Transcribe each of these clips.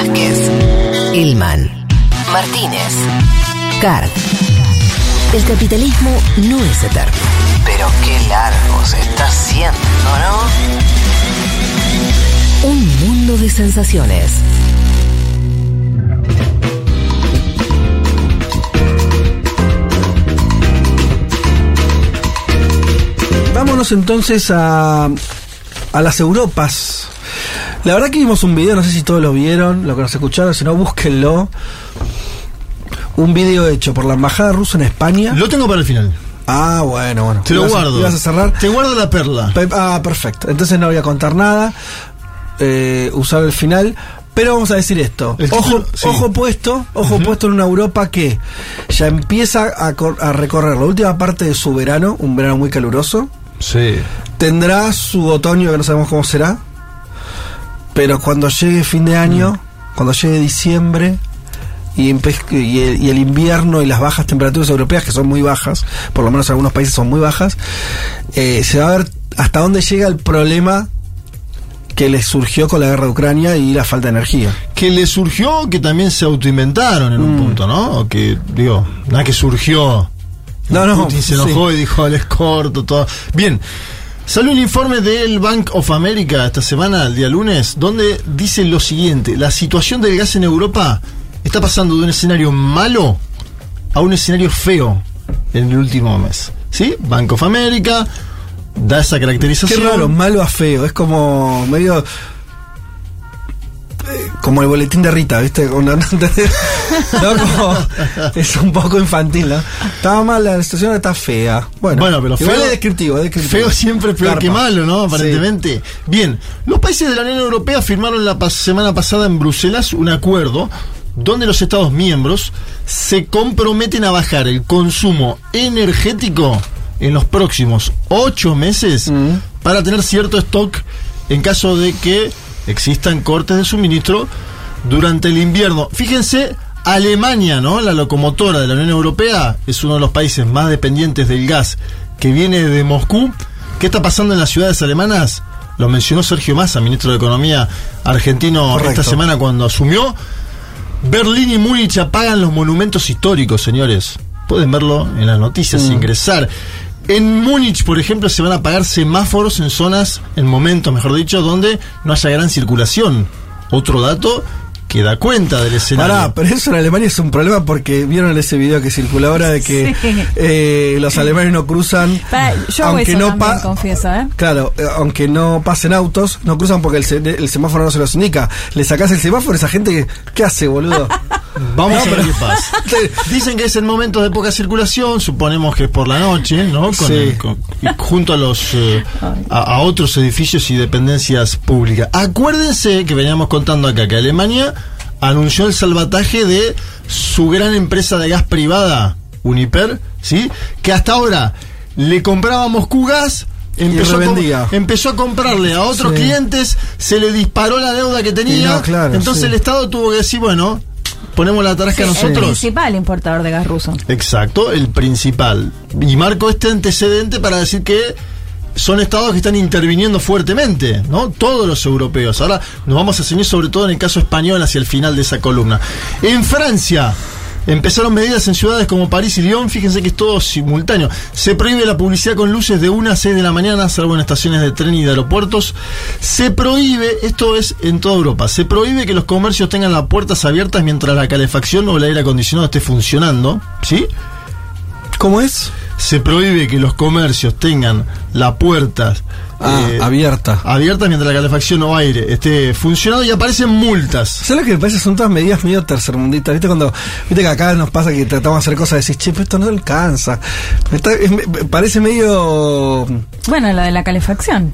Vázquez, Ilman, Martínez, Card. El capitalismo no es eterno. Pero qué largo se está haciendo, ¿no? Un mundo de sensaciones. Vámonos entonces a, a las Europas. La verdad que vimos un video, no sé si todos lo vieron, lo que nos escucharon, si no, búsquenlo. Un video hecho por la Embajada Rusa en España. Lo tengo para el final. Ah, bueno, bueno. Te lo ¿Ibas a- guardo. ¿Ibas a cerrar? Te guardo la perla. Pe- Ah, perfecto. Entonces no voy a contar nada. Eh, usar el final. Pero vamos a decir esto. Ojo, sí. ojo puesto, ojo puesto en una Europa que ya empieza a, a recorrer la última parte de su verano, un verano muy caluroso. Sí. Tendrá su otoño que no sabemos cómo será. Pero cuando llegue fin de año, Mm. cuando llegue diciembre y, el, y el invierno y las bajas temperaturas europeas, que son muy bajas, por lo menos en algunos países son muy bajas, eh, se va a ver hasta dónde llega el problema que les surgió con la guerra de Ucrania y la falta de energía. Que le surgió que también se autoinventaron en un Mm. punto, ¿no? O que, digo, nada que surgió. No, no, Putin se enojó y dijo, les corto todo. Bien. Salió un informe del Bank of America esta semana, el día lunes, donde dice lo siguiente: la situación del gas en Europa está pasando de un escenario malo a un escenario feo en el último mes. ¿Sí? Bank of America da esa Qué caracterización. raro, malo a feo, es como medio... Como el boletín de Rita, ¿viste? Como- ¿no? Como- es un poco infantil, ¿no? Estaba mal, la situación está fea. Bueno, Bueno, pero feo- es descriptivo, es descriptivo. Feo siempre es peor que malo, ¿no? Sí. Aparentemente. Bien, los países de la Unión Europea firmaron la pas- semana pasada en Bruselas un acuerdo donde los Estados miembros se comprometen a bajar el consumo energético en los próximos ocho meses Mm. para tener cierto stock en caso de que existan cortes de suministro durante el invierno. Fíjense, Alemania, ¿no? La locomotora de la Unión Europea es uno de los países más dependientes del gas que viene de Moscú. ¿Qué está pasando en las ciudades alemanas? Lo mencionó Sergio Massa, ministro de Economía argentino, Correcto. esta semana cuando asumió. Berlín y Múnich apagan los monumentos históricos, señores. Pueden verlo en las noticias, Mm. ingresar. En Múnich, por ejemplo, se van a apagar semáforos en zonas, en momentos, mejor dicho, donde no haya gran circulación. Otro dato que da cuenta del escenario. Pará, pero eso en Alemania es un problema porque vieron ese video que circula ahora de que Sí. eh, los alemanes no cruzan. Pará, yo hago eso también, confieso, ¿eh? Claro, eh, aunque no pasen autos, no cruzan porque el, se- el semáforo no se los indica. Le sacás el semáforo a esa gente ¿qué hace, boludo? Vamos No, a ver pero- qué pasa. Dicen que es en momentos de poca circulación, suponemos que es por la noche, ¿no? Con Sí. el- con- y junto a los eh, a, a otros edificios y dependencias públicas. Acuérdense que veníamos contando acá que Alemania anunció el salvataje de su gran empresa de gas privada, Uniper, ¿sí? Que hasta ahora le compraba a Moscú gas Empezó a, empezó a comprarle a otros Sí. clientes, se le disparó la deuda que tenía. Y no, claro, entonces sí. el Estado tuvo que decir, bueno, ponemos la tarasca El nosotros. principal importador de gas ruso. Exacto, el principal. Y marco este antecedente para decir que son estados que están interviniendo fuertemente, ¿no? Todos los europeos. Ahora nos vamos a ceñir sobre todo en el caso español hacia el final de esa columna. En Francia empezaron medidas en ciudades como París y Lyon, fíjense que es todo simultáneo. Se prohíbe la publicidad con luces de 1 a 6 de la mañana, salvo en estaciones de tren y de aeropuertos. Se prohíbe, esto es en toda Europa, se prohíbe que los comercios tengan las puertas abiertas mientras la calefacción o el aire acondicionado esté funcionando, ¿sí? ¿Cómo es? se prohíbe que los comercios tengan las puertas Ah, eh, abierta. abiertas mientras la calefacción o aire esté funcionando y aparecen multas. ¿Sabes lo que me parece? Son todas medidas medio tercermundistas. ¿Viste cuando viste que acá nos pasa que tratamos de hacer cosas y decís, che, pero esto no alcanza? Me está- es- me- parece medio. Bueno, lo de la calefacción.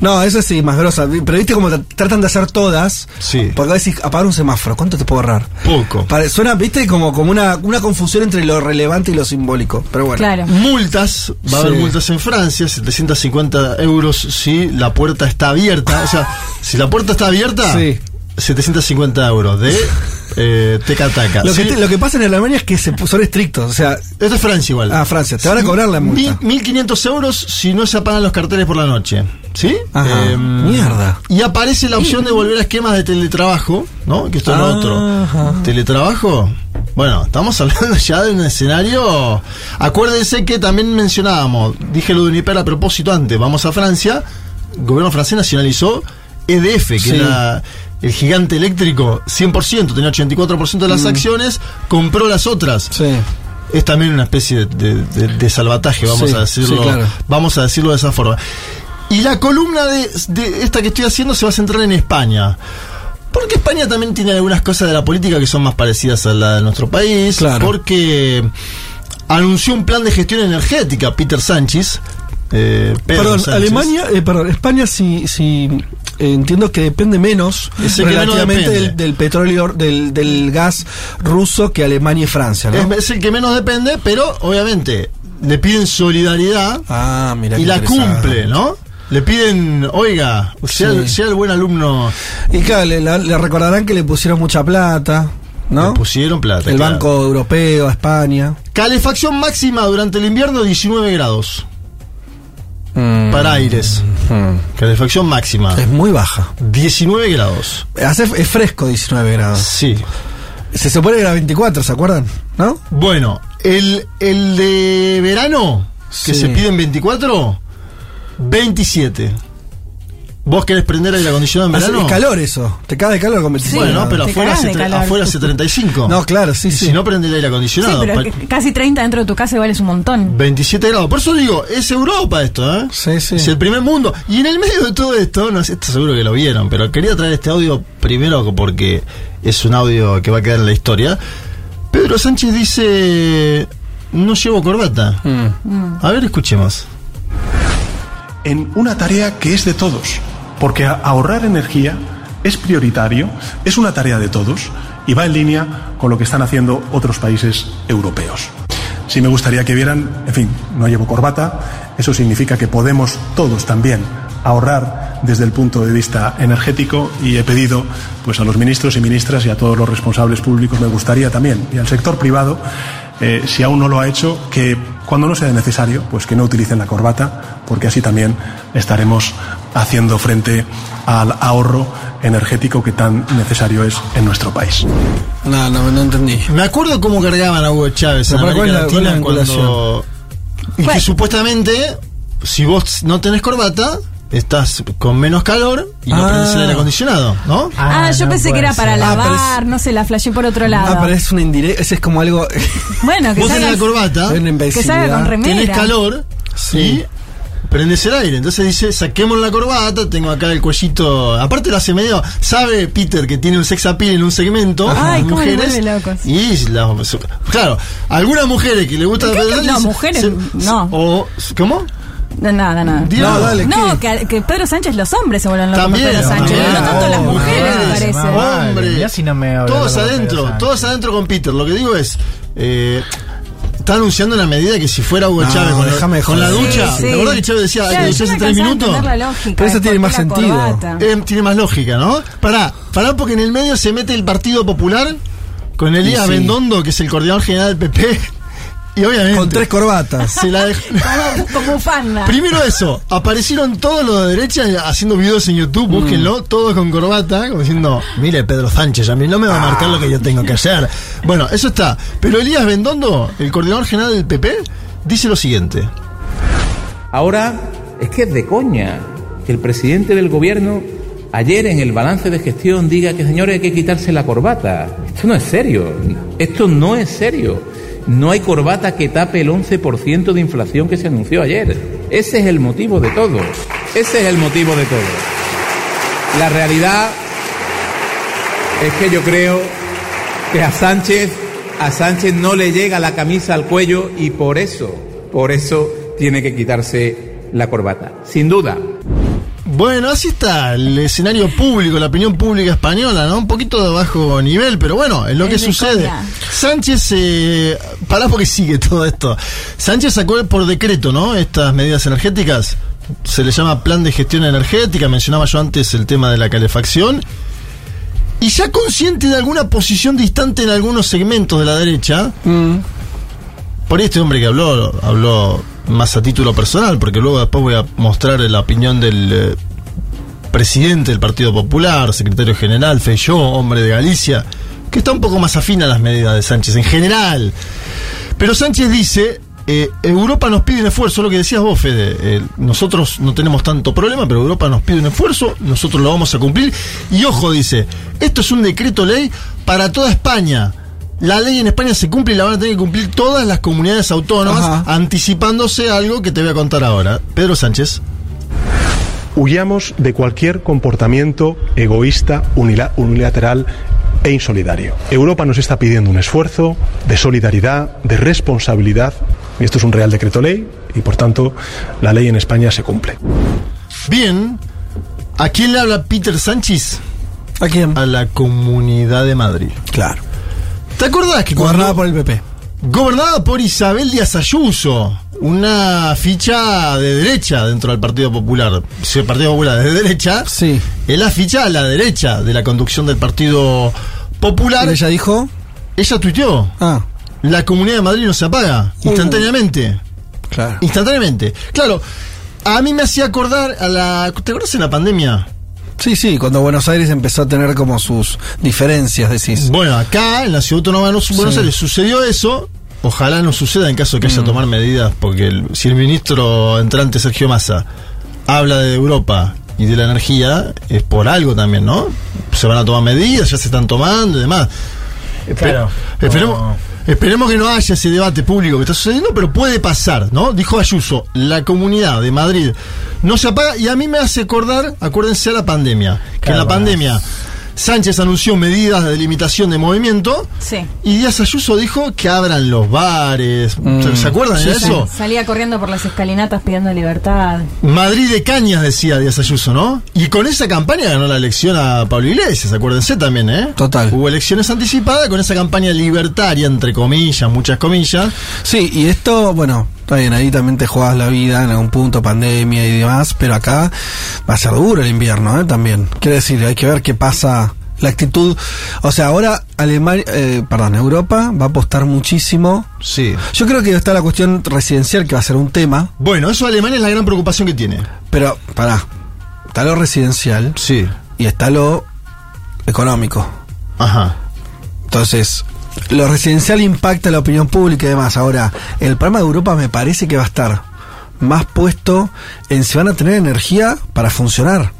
No, eso sí, más grosa. Pero viste como tra- tratan de hacer todas. Sí. Porque decís, apagar un semáforo, ¿cuánto te puedo ahorrar? Poco. Pare- suena, viste, como, como una, una confusión entre lo relevante y lo simbólico. Pero bueno. Claro. Multas, va a haber Sí. multas en Francia, 750 euros si la puerta está abierta. O sea, si la puerta está abierta, Sí. 750 euros de eh, teca-taca. Lo, que Sí. te- lo que pasa en Alemania es que se, son estrictos. O sea, Esto es Francia igual. Ah, Francia. Te van a cobrar la multa. Mil- 1.500 euros si no se apagan los carteles por la noche. ¿Sí? Ajá. Em, Mierda. Y aparece la opción de volver a esquemas de teletrabajo, ¿no? Que esto es lo Ajá. otro. ¿Teletrabajo? Bueno, estamos hablando ya de un escenario. Acuérdense que también mencionábamos, dije lo de Uniper a propósito antes, vamos a Francia, el gobierno francés nacionalizó EDF, que Sí. era el gigante eléctrico, 100%, tenía 84% de las acciones, compró las otras Mm. sí. es también una especie de, de- de salvataje, vamos Sí, a decirlo, sí, claro. vamos a decirlo de esa forma. Y la columna de, esta que estoy haciendo se va a centrar en España. Porque España también tiene algunas cosas de la política que son más parecidas a la de nuestro país. Claro. Porque anunció un plan de gestión energética, Peter Sánchez. eh, Perdón, Sánchez. Alemania, eh, perdón, España sí, sí eh, entiendo que depende menos relativamente del, del petróleo, del, del gas ruso que Alemania y Francia, ¿no? Es, es el que menos depende, pero obviamente le piden solidaridad ah, y la cumple, ¿no? Le piden, oiga, sea, Sí. sea el buen alumno. Y claro, le, recordarán que le pusieron mucha plata, ¿no? Le pusieron plata. El claro. Banco Europeo, a España. Calefacción máxima durante el invierno 19 grados. Mm. Para aires. Calefacción máxima. Es muy baja. 19 grados. Hace, es fresco 19 grados. Sí. Se supone que era 24, ¿se acuerdan? ¿No? Bueno, el, el de verano, que Sí. se piden 24, 27. ¿Vos querés prender aire acondicionado en Hace- verano? es calor eso. Te cae de calor con 25 Bueno, grados. pero afuera hace, afuera hace 35. No, claro, sí, Y sí. Si no prende el aire Sí, acondicionado. pero pa- que casi 30 dentro de tu casa igual es un montón. 27 grados. Por eso digo, es Europa esto, ¿eh? Sí, sí. Es el primer mundo. Y en el medio de todo esto, no sé, esto seguro que lo vieron, pero quería traer este audio primero porque es un audio que va a quedar en la historia. Pedro Sánchez dice, no llevo corbata. Mm. A ver, escuchemos. en una tarea que es de todos, porque ahorrar energía es prioritario, es una tarea de todos y va en línea con lo que están haciendo otros países europeos. Sí me gustaría que vieran, en fin, no llevo corbata, eso significa que podemos todos también ahorrar desde el punto de vista energético y he pedido pues a los ministros y ministras y a todos los responsables públicos me gustaría también y al sector privado eh, si aún no lo ha hecho, que cuando no sea necesario, pues que no utilicen la corbata, porque así también estaremos haciendo frente al ahorro energético que tan necesario es en nuestro país. No, no, no entendí. Me acuerdo cómo cargaban a Hugo Chávez en Pero, ¿cuál América la- Latina cuando... Y que supuestamente, si vos no tenés corbata, estás con menos calor y no Ah. prendés el aire acondicionado, ¿no? Ah, yo no pensé que era para ser. Ah, lavar, no sé, la flashé por otro lado. Ah, pero es una indirecta. Ese es como algo. Bueno, que Vos tenés salga, la corbata, es una que salga con remera. tenés calor Sí. y prendes el aire. Entonces dice, saquemos la corbata, tengo acá el cuellito. Aparte lo hace medio, sabe Peter que tiene un sex appeal en un segmento. Ay, las cómo mujeres. locos. Y la- claro, algunas mujeres que le gusta ¿Qué? No, mujeres, no. O, ¿Cómo? No, nada, nada. Dios. No, dale, No, que, que Pedro Sánchez, los hombres se vuelven locos por También, Pedro Sánchez. también. No tanto las mujeres, me parece. mamá. Hombre, Mirá si no me habla todos adentro, todos adentro con Peter. Lo que digo es, eh, está anunciando una medida que si fuera Hugo No, Chávez con, la- déjame con la joder. ducha, Sí, ¿te sí. acordás que Chávez decía Claro, ducharse me tres minutos? entender la lógica Pero eso tiene más sentido. Eh, tiene más lógica, ¿no? Pará, pará porque en el medio se mete el Partido Popular con Elías sí. Bendondo, que es el coordinador general del PP, y obviamente Con tres corbatas. se la dejó. Como, bufanda. Primero eso, aparecieron todos los de derecha haciendo videos en YouTube, Mm. búsquenlo, todos con corbata, como diciendo, mire Pedro Sánchez, a mí no me va a marcar lo que yo tengo que hacer. Bueno, eso está. Pero Elías Bendondo, el coordinador general del PP, dice lo siguiente. Ahora es que es de coña que el presidente del gobierno ayer en el balance de gestión diga que señores hay que quitarse la corbata. Esto no es serio. Esto no es serio. No hay corbata que tape el 11% de inflación que se anunció ayer. Ese es el motivo de todo. Ese es el motivo de todo. La realidad es que yo creo que a Sánchez a Sánchez no le llega la camisa al cuello y por eso, por eso tiene que quitarse la corbata. Sin duda. Bueno, así está el escenario público, la opinión pública española, ¿no? Un poquito de bajo nivel, pero bueno, es lo Es que de sucede. coña. Sánchez, eh, pará porque sigue todo esto. Sánchez sacó por decreto, ¿no? Estas medidas energéticas. Se le llama plan de gestión energética, mencionaba yo antes el tema de la calefacción. y ya consciente de alguna posición distante en algunos segmentos de la derecha, Mm. por este hombre que habló, habló más a título personal, porque luego después voy a mostrar la opinión del eh, presidente del Partido Popular, secretario general, Feyó, hombre de Galicia, que está un poco más afín a las medidas de Sánchez en general. Pero Sánchez dice, eh, Europa nos pide un esfuerzo, lo que decías vos, Fede, eh, nosotros no tenemos tanto problema, pero Europa nos pide un esfuerzo, nosotros lo vamos a cumplir. Y ojo, dice, esto es un decreto ley para toda España. La ley en España se cumple y la van a tener que cumplir todas las comunidades autónomas, Ajá. anticipándose a algo que te voy a contar ahora. Pedro Sánchez. Huyamos de cualquier comportamiento egoísta, unila- unilateral e insolidario. Europa nos está pidiendo un esfuerzo de solidaridad, de responsabilidad, y esto es un real decreto ley, y por tanto la ley en España se cumple. Bien, ¿a quién le habla Peter Sánchez? ¿A quién? A la Comunidad de Madrid. Claro. ¿Te acordás que Gobernada por el PP. Gobernada por Isabel Díaz Ayuso, una ficha de derecha dentro del Partido Popular. Si el Partido Popular es de derecha, Sí. es la ficha a la derecha de la conducción del Partido Popular. ¿Y ella dijo? Ella tuiteó, Ah, la Comunidad de Madrid no se apaga, instantáneamente. claro. Instantáneamente. Claro, a mí me hacía acordar a la... ¿Te acuerdas en la pandemia? Sí, sí, cuando Buenos Aires empezó a tener como sus diferencias, decís. Bueno, acá en la ciudad autónoma de Buenos Sí. Aires sucedió eso. Ojalá no suceda en caso de que haya que tomar medidas, porque el- si el ministro entrante Sergio Massa habla de Europa y de la energía, es por algo también, ¿no? Se van a tomar medidas, ya se están tomando y demás. Claro. Esperemos, No. esperemos que no haya ese debate público que está sucediendo, pero puede pasar, ¿no? Dijo Ayuso, la comunidad de Madrid no se apaga y a mí me hace acordar, acuérdense a la pandemia, que en la pandemia Sánchez anunció medidas de limitación de movimiento Sí. y Díaz Ayuso dijo que abran los bares. Mm. ¿Se acuerdan de eso? Sal- Salía corriendo por las escalinatas pidiendo libertad. Madrid de cañas, decía Díaz Ayuso, ¿no? Y con esa campaña ganó la elección a Pablo Iglesias, acuérdense también, ¿eh? Total. Hubo elecciones anticipadas con esa campaña libertaria, entre comillas, muchas comillas. Sí, y esto, bueno, está bien, ahí también te juegas la vida en algún punto, pandemia y demás, pero acá va a ser duro el invierno, ¿eh? También. Quiere decir, hay que ver qué pasa, la actitud. O sea, ahora Alemania, eh, perdón, Europa va a apostar muchísimo. Sí. Yo creo que está la cuestión residencial, que va a ser un tema, Bueno, eso Alemania es la gran preocupación que tiene. pero, pará, está lo residencial Sí. y está lo económico. Ajá. Entonces, lo residencial impacta la opinión pública y demás. Ahora, el problema de Europa me parece que va a estar más puesto en si van a tener energía para funcionar.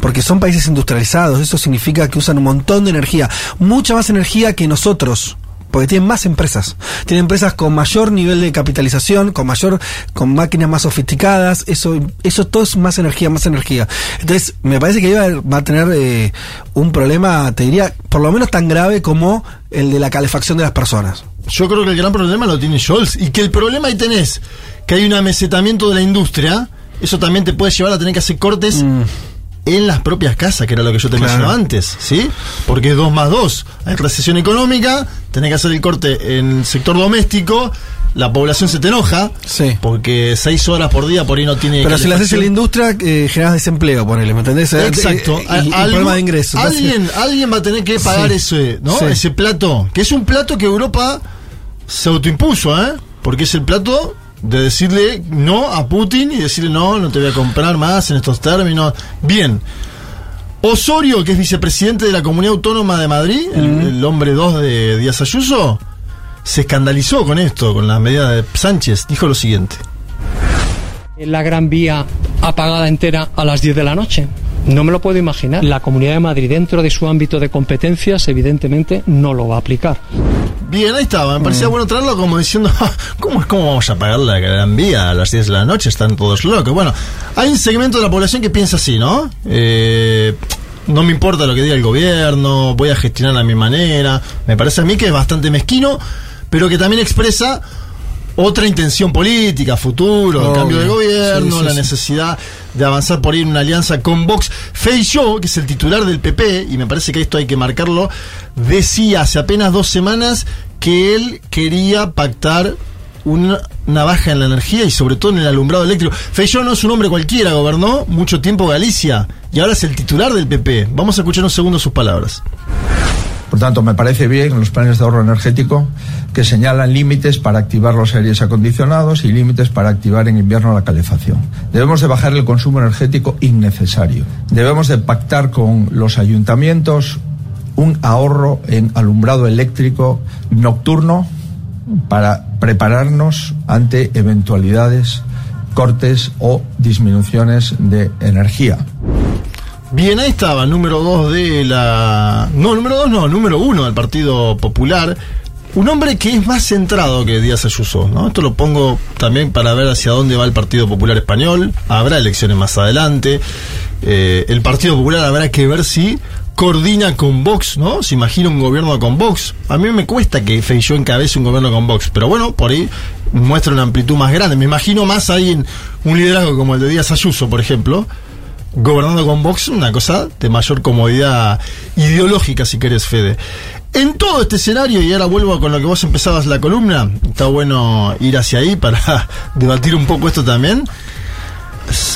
Porque son países industrializados, eso significa que usan un montón de energía, mucha más energía que nosotros. Porque tienen más empresas. Tienen empresas con mayor nivel de capitalización, con mayor, con máquinas más sofisticadas. Eso, eso todo es más energía, más energía. Entonces, me parece que va, va a tener eh, un problema, te diría, por lo menos tan grave como el de la calefacción de las personas. Yo creo que el gran problema lo tiene Scholz y que el problema ahí tenés que hay un amesetamiento de la industria, eso también te puede llevar a tener que hacer cortes en las propias casas, que era lo que yo te. Claro. mencionaba antes, ¿sí? Porque es dos más dos. Hay recesión económica, tenés que hacer el corte en el sector doméstico, la población se te enoja, Sí. porque seis horas por día por ahí no tiene Pero si lo haces en la industria, eh, generas desempleo, ponele, ¿me entendés? Eh, Exacto. eh, A- Y, y algo- problema de ingresos. Alguien, alguien va a tener que pagar Sí. ese, ¿no? Sí. ese plato, que es un plato que Europa se autoimpuso, ¿eh? Porque es el plato de decirle no a Putin y decirle no, no te voy a comprar más en estos términos. Bien. Osorio, que es vicepresidente de la Comunidad Autónoma de Madrid, el, el hombre 2 de Díaz Ayuso, se escandalizó con esto, con la medida de Sánchez. Dijo lo siguiente. la Gran Vía apagada entera a las 10 de la noche. No me lo puedo imaginar. La Comunidad de Madrid, dentro de su ámbito de competencias, evidentemente no lo va a aplicar. Bien, ahí estaba. Me parecía bueno traerlo como diciendo, "Ah, ¿cómo cómo vamos a pagar la Gran Vía a las 10 de la noche? Están todos locos. Bueno, hay un segmento de la población que piensa así, ¿no? Eh, no me importa lo que diga el gobierno, voy a gestionar a mi manera. Me parece a mí que es bastante mezquino, pero que también expresa otra intención política, futuro, el cambio de gobierno, Sí, sí, la necesidad de avanzar por ir en una alianza con Vox. Feijóo, que es el titular del PP, y me parece que esto hay que marcarlo, decía hace apenas dos semanas que él quería pactar una, una baja en la energía y sobre todo en el alumbrado eléctrico. Feijó no es un hombre cualquiera, gobernó mucho tiempo Galicia y ahora es el titular del PP. Vamos a escuchar un segundo sus palabras. Por tanto, me parece bien los planes de ahorro energético que señalan límites para activar los aires acondicionados y límites para activar en invierno la calefacción. Debemos de bajar el consumo energético innecesario. Debemos de pactar con los ayuntamientos un ahorro en alumbrado eléctrico nocturno para prepararnos ante eventualidades, cortes o disminuciones de energía. Bien, ahí estaba, número 2 de la... No, número 2 no, número 1 del Partido Popular. Un hombre que es más centrado que Díaz Ayuso, ¿no? Esto lo pongo también para ver hacia dónde va el Partido Popular Español. Habrá elecciones más adelante. Eh, el Partido Popular habrá que ver si coordina con Vox, ¿no? Se imagina un gobierno con Vox. A mí me cuesta que Feijóo encabece un gobierno con Vox, pero bueno, por ahí muestra una amplitud más grande. Me imagino más ahí un liderazgo como el de Díaz Ayuso, por ejemplo, gobernando con Vox, una cosa de mayor comodidad ideológica, si querés, Fede. En todo este escenario, y ahora vuelvo con lo que vos empezabas la columna, está bueno ir hacia ahí para debatir un poco esto también.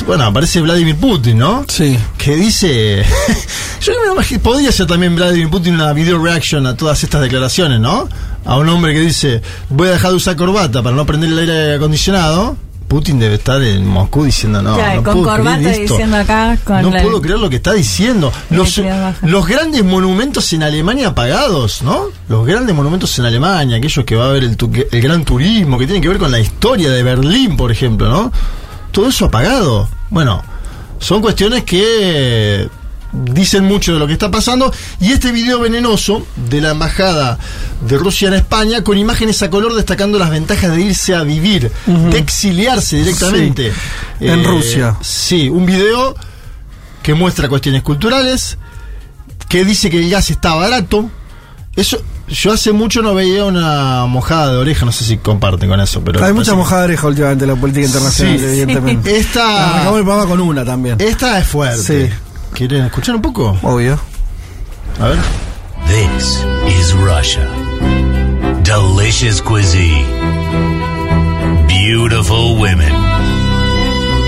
Bueno, aparece Vladimir Putin, ¿no? Sí. Que dice. Yo me imagino, podría ser también Vladimir Putin una video reaction a todas estas declaraciones, ¿no? A un hombre que dice: Voy a dejar de usar corbata para no prender el aire acondicionado. Putin debe estar en Moscú diciendo: No, no con puedo corbata diciendo acá, con no la- puedo creer lo que está diciendo. Los, grandes monumentos en Alemania apagados, ¿no? Los grandes monumentos en Alemania, aquellos que va a ver el, el gran turismo, que tienen que ver con la historia de Berlín, por ejemplo, ¿no? Todo eso apagado. Bueno, son cuestiones que dicen mucho de lo que está pasando. Y este video venenoso de la embajada de Rusia en España, con imágenes a color destacando las ventajas de irse a vivir, de exiliarse directamente. Eh, Sí, en Rusia. Sí, un video que muestra cuestiones culturales, que dice que el gas está barato. Eso, yo hace mucho no veía una mojada de oreja, no sé si comparten con eso, pero Hay mucha mojada de oreja últimamente en la política internacional, Sí, evidentemente. Esta- Arrancamos el programa con una también. Esta es fuerte. Sí. ¿Quieren escuchar un poco? Obvio. A ver. This is Russia. Delicious cuisine. Beautiful women.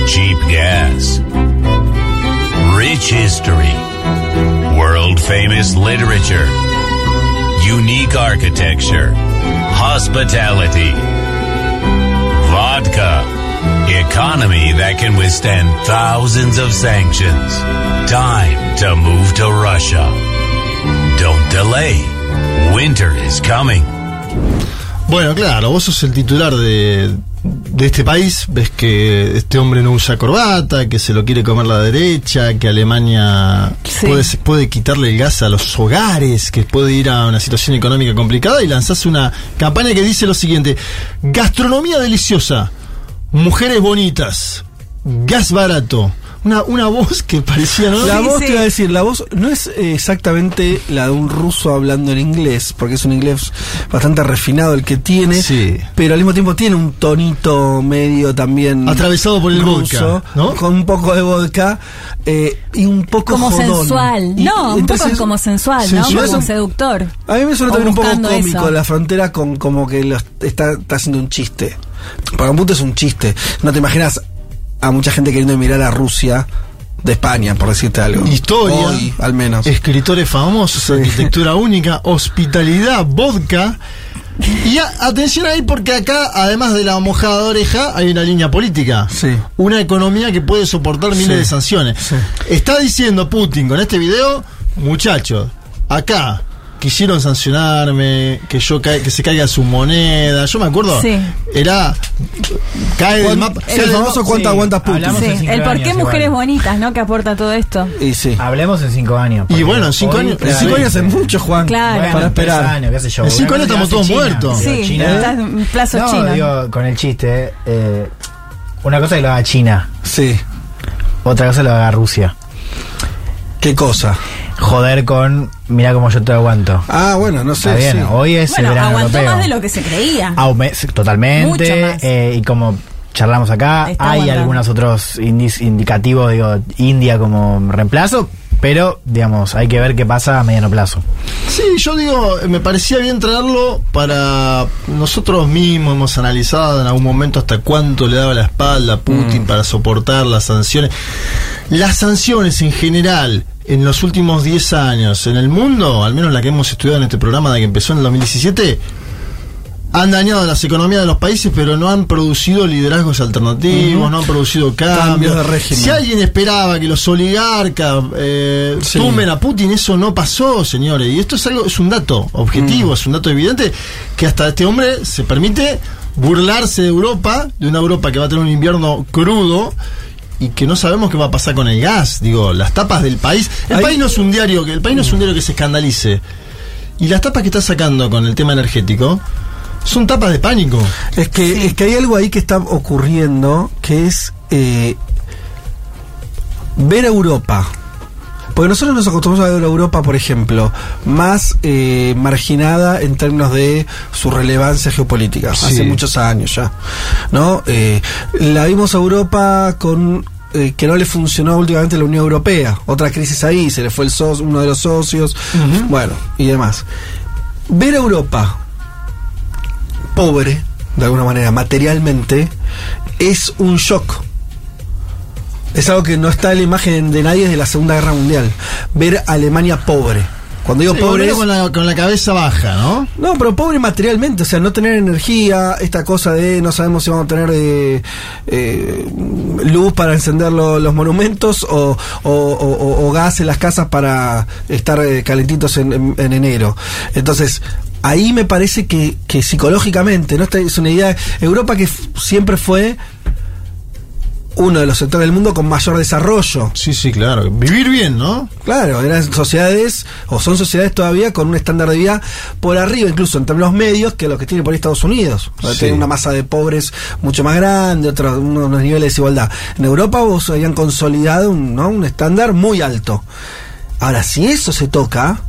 Cheap gas. Rich history. World famous literature. Unique architecture. Hospitality. Vodka. Economy that can withstand thousands of sanctions. Time to move to Russia. Don't delay. Winter is coming. Bueno, claro, vos sos el titular de, de este país, ves que este hombre no usa corbata, que se lo quiere comer la derecha, que Alemania Sí. puede, puede quitarle el gas a los hogares, que puede ir a una situación económica complicada y lanzás una campaña que dice lo siguiente, gastronomía deliciosa, mujeres bonitas, gas barato. Una, una voz que parecía, ¿no? La Sí, voz, sí. te iba a decir, la voz no es exactamente la de un ruso hablando en inglés, porque es un inglés bastante refinado el que tiene, Sí. pero al mismo tiempo tiene un tonito medio también Atravesado por el ruso, vodka, ¿no? con un poco de vodka eh, y un poco Como jodón. sensual. Y- no, un poco como sensual, ¿no? sensual. Como seductor. A mí me suena O también un poco cómico eso. la frontera con como que lo está, está haciendo un chiste. Para un punto es un chiste. No te imaginas a mucha gente queriendo mirar a Rusia de España, por decirte algo. Historia, Hoy, al menos. escritores famosos, arquitectura única, hospitalidad, vodka. Y a- atención ahí porque acá, además de la mojada de oreja, hay una línea política. Sí. Una economía que puede soportar miles Sí. de sanciones. Está diciendo Putin con este video, muchachos, acá quisieron sancionarme, que yo ca- que se caiga su moneda. Yo me acuerdo, Sí. era cae del ¿Cuán- mapa. sí, el famoso cuánto aguanta Putin. hablamos Sí, en cinco el por qué mujeres igual. bonitas, ¿no? Que aporta todo esto. Y sí. Hablemos en cinco años. Y bueno, en cinco años- En cinco años es mucho, Juan. Claro. Bueno, para esperar. años, qué sé yo. En cinco años estamos todos China. muertos. Sí, China- estás en plazo no, chino. digo, con el chiste, eh, una cosa que lo haga China, Sí. otra cosa lo haga Rusia. ¿Qué cosa? Joder con, mira cómo yo te aguanto. Ah, bueno, no sé. Está bien, sí. hoy es Bueno, el verano aguantó europeo. más de lo que se creía. Aume- sí, totalmente. Mucho más. eh, y como charlamos acá, Está hay aguantando. algunos otros indicativos, digo, India como reemplazo, Pero, digamos, hay que ver qué pasa a mediano plazo. Sí, yo digo, me parecía bien traerlo para nosotros mismos hemos analizado en algún momento hasta cuánto le daba la espalda a Putin Mm. para soportar las sanciones. Las sanciones en general en los últimos 10 años en el mundo, al menos la que hemos estudiado en este programa de que empezó en el 2017, han dañado las economías de los países, pero no han producido liderazgos alternativos, no han producido cambios. Cambios de régimen. Si alguien esperaba que los oligarcas eh, Sí. tumben a Putin, eso no pasó, señores. Y esto es algo, es un dato objetivo, Mm. es un dato evidente que hasta este hombre se permite burlarse de Europa, de una Europa que va a tener un invierno crudo. Y que no sabemos qué va a pasar con el gas, digo, las tapas del país. El Ahí- país no es un diario, que el país no es un diario que se escandalice. Y las tapas que está sacando con el tema energético son tapas de pánico. Es que, es que hay algo ahí que está ocurriendo que es eh, ver a Europa. Porque nosotros nos acostumbramos a ver a Europa, por ejemplo, más eh, marginada en términos de su relevancia geopolítica, Sí. hace muchos años ya. ¿no? Eh, la vimos a Europa con eh, que no le funcionó últimamente la Unión Europea. Otra crisis ahí, se le fue el so- uno de los socios, bueno, y demás. Ver a Europa pobre, de alguna manera, materialmente, es un shock. Es algo que no está en la imagen de nadie desde la Segunda Guerra Mundial. Ver a Alemania pobre. Cuando digo Sí, pobre con la, con la cabeza baja, ¿no? no, pero pobre materialmente, o sea, no tener energía, esta cosa de no sabemos si vamos a tener eh, eh, luz para encender lo- los monumentos o, o- o- o- o gas en las casas para estar eh, calentitos en, en- en enero. Entonces, ahí me parece que, que psicológicamente, ¿no? Esta es una idea, Europa que siempre fue uno de los sectores del mundo con mayor desarrollo. Sí, sí, claro. Vivir bien, ¿no? Claro, eran sociedades, o son sociedades todavía con un estándar de vida por arriba, incluso en términos medios, que lo que tiene por ahí Estados Unidos. Sí. Tiene una masa de pobres mucho más grande, otros unos niveles de desigualdad. En Europa vos habían consolidado un, ¿no? un estándar muy alto. Ahora, si eso se toca,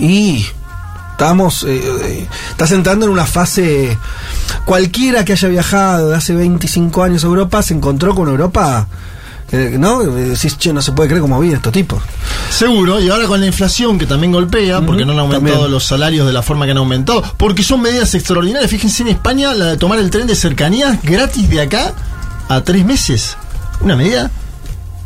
y estamos, eh, eh, estás entrando en una fase, cualquiera que haya viajado de hace 25 años a Europa se encontró con Europa, eh, ¿no? Decís, che, no se puede creer cómo viven estos tipos. Seguro, y ahora con la inflación que también golpea, porque no han aumentado también. los salarios de la forma que han aumentado, porque son medidas extraordinarias. Fíjense en España la de tomar el tren de cercanías gratis de acá a tres meses. Una medida.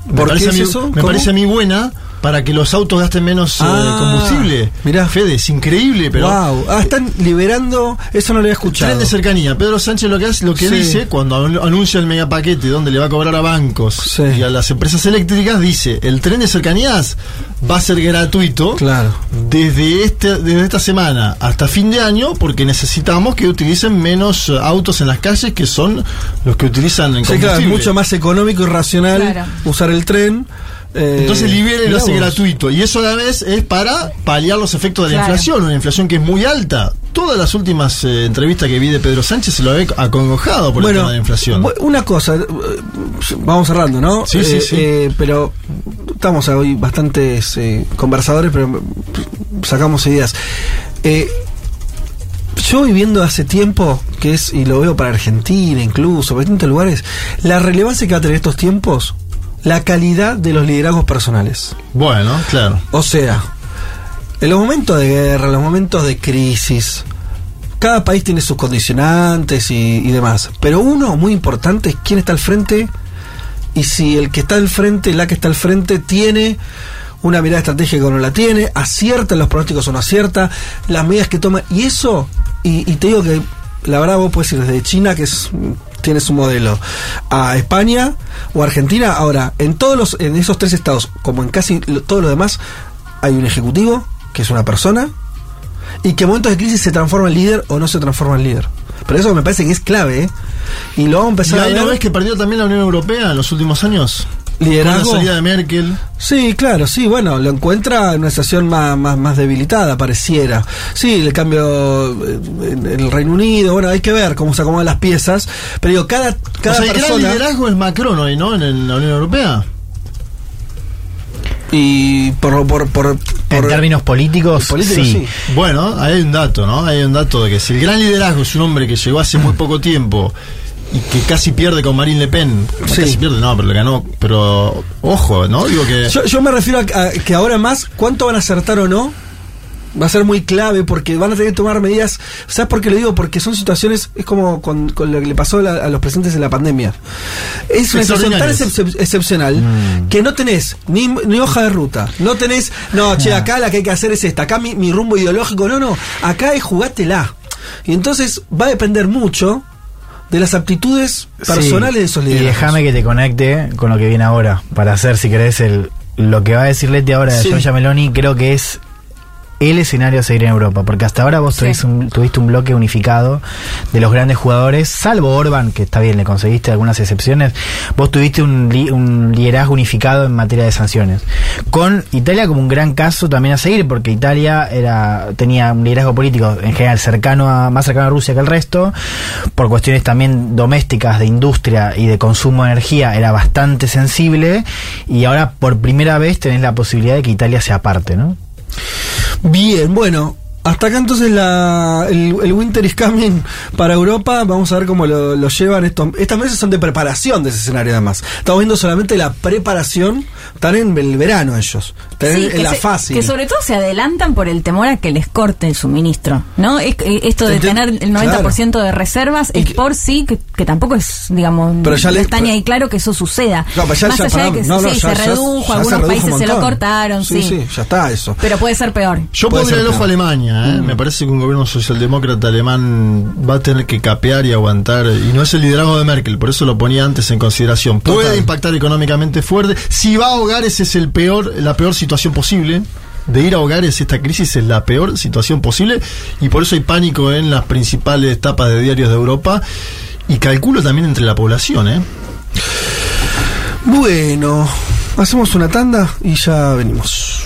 Me ¿Por parece qué a mí, es eso? Me ¿Cómo? parece a mí buena para que los autos gasten menos eh, Ah, combustible. mirá. Fede, es increíble, pero. wow. Ah, están liberando, eso no lo había escuchado. Tren de cercanía. Pedro Sánchez lo que hace, lo que Sí. dice cuando anu- anuncia el megapaquete donde le va a cobrar a bancos Sí. y a las empresas eléctricas, dice, el tren de cercanías va a ser gratuito Claro. desde este desde esta semana hasta fin de año porque necesitamos que utilicen menos eh, autos en las calles que son los que utilizan en Sí, claro, es combustible. mucho más económico y racional Claro. usar el tren. Eh, Entonces libera y lo hace gratuito. Y eso a la vez es para paliar los efectos de la Claro. inflación, una inflación que es muy alta. Todas las últimas eh, entrevistas que vi de Pedro Sánchez se lo ve acongojado por el tema de la inflación. Una cosa, eh, vamos cerrando, ¿no? Sí, sí, Eh, sí. eh, pero estamos hoy bastantes eh, conversadores, pero mm, sacamos ideas. Eh, yo viviendo hace tiempo, que es, y lo veo para Argentina incluso, para distintos lugares, la relevancia que va a tener estos tiempos, la calidad de los liderazgos personales. Bueno, claro. O sea, en los momentos de guerra, en los momentos de crisis, cada país tiene sus condicionantes y, y demás. Pero uno muy importante es quién está al frente y si el que está al frente, la que está al frente, tiene una mirada estratégica o no la tiene, acierta en los pronósticos o no acierta, las medidas que toma. Y eso, y, y te digo que la verdad vos puedes ir desde China, que es tiene su modelo, a España o Argentina. Ahora, en todos los, en esos tres estados, como en casi todos los demás, hay un ejecutivo, que es una persona, y que en momentos de crisis se transforma en líder o no se transforma en líder. Pero eso me parece que es clave, ¿eh? Y lo vamos a ¿Y empezar a ahí ver. no ves que perdió también la Unión Europea en los últimos años? Liderazgo. Con la salida de Merkel. Sí, claro, sí, bueno, lo encuentra en una situación más, más, más debilitada, pareciera. Sí, el cambio eh, en el Reino Unido, bueno, hay que ver cómo se acomodan las piezas, pero digo, cada, cada o sea, el gran persona... liderazgo es Macron hoy, ¿no? En, la Unión Europea. Y por... por, por, En por- términos políticos, políticos, sí. sí. Bueno, hay un dato, ¿no? Hay un dato de que si el gran liderazgo es un hombre que llegó hace muy poco tiempo y que casi pierde con Marine Le Pen. Sí. Casi pierde, no, pero le ganó. Pero ojo, ¿no? Digo que. Yo, yo me refiero a, a que ahora más, ¿cuánto van a acertar o no? Va a ser muy clave porque van a tener que tomar medidas. ¿Sabes por qué lo digo? Porque son situaciones, es como con, con lo que le pasó a, la- a los presidentes en la pandemia. Es una situación tan excep- excepcional Mm. que no tenés ni, ni hoja de ruta. No tenés, no, che, acá la que hay que hacer es esta. Acá mi, mi rumbo ideológico, no, no. Acá es jugátela. Y entonces va a depender mucho de las aptitudes personales Sí, de esos Y déjame que te conecte con lo que viene ahora, para hacer, si querés, el, lo que va a decir Leti ahora de Sí. Giorgia Meloni, creo que es el escenario a seguir en Europa, porque hasta ahora vos Sí. un, tuviste un bloque unificado de los grandes jugadores, salvo Orban, que está bien, le conseguiste algunas excepciones, vos tuviste un, li- un liderazgo unificado en materia de sanciones. Con Italia como un gran caso también a seguir, porque Italia era tenía un liderazgo político en general cercano a, más cercano a Rusia que el resto, por cuestiones también domésticas de industria y de consumo de energía era bastante sensible y ahora por primera vez tenés la posibilidad de que Italia se aparte, ¿no? Bien, bueno. Hasta acá entonces la, el, el Winter is Coming para Europa. Vamos a ver cómo lo, lo llevan. Estos, estas meses son de preparación de ese escenario además. Estamos viendo solamente la preparación. Están en el verano ellos. Están Sí, en, la se- fácil. que sobre todo se adelantan por el temor a que les corte el suministro, ¿no? Es- eh, esto de tener el 90% de reservas Y es que- por sí, que, que tampoco es, digamos, Pero ya no les- está ni ahí claro que eso suceda. No, pero ya- Más ya, allá de que no, no, sí, ya- se redujo, se algunos redujo países se lo cortaron, sí. Sí, sí, ya está eso. Pero puede ser peor. Yo ser el ojo a peor. ¿Eh? Me parece que un gobierno socialdemócrata alemán va a tener que capear y aguantar. Y no es el liderazgo de Merkel, por eso lo ponía antes en consideración. Puede Total. impactar económicamente fuerte. Si va a hogares es el peor, la peor situación posible. De ir a hogares esta crisis es la peor situación posible y por eso hay pánico en las principales tapas de diarios de Europa y calculo también entre la población, ¿eh? Bueno, hacemos una tanda y ya venimos.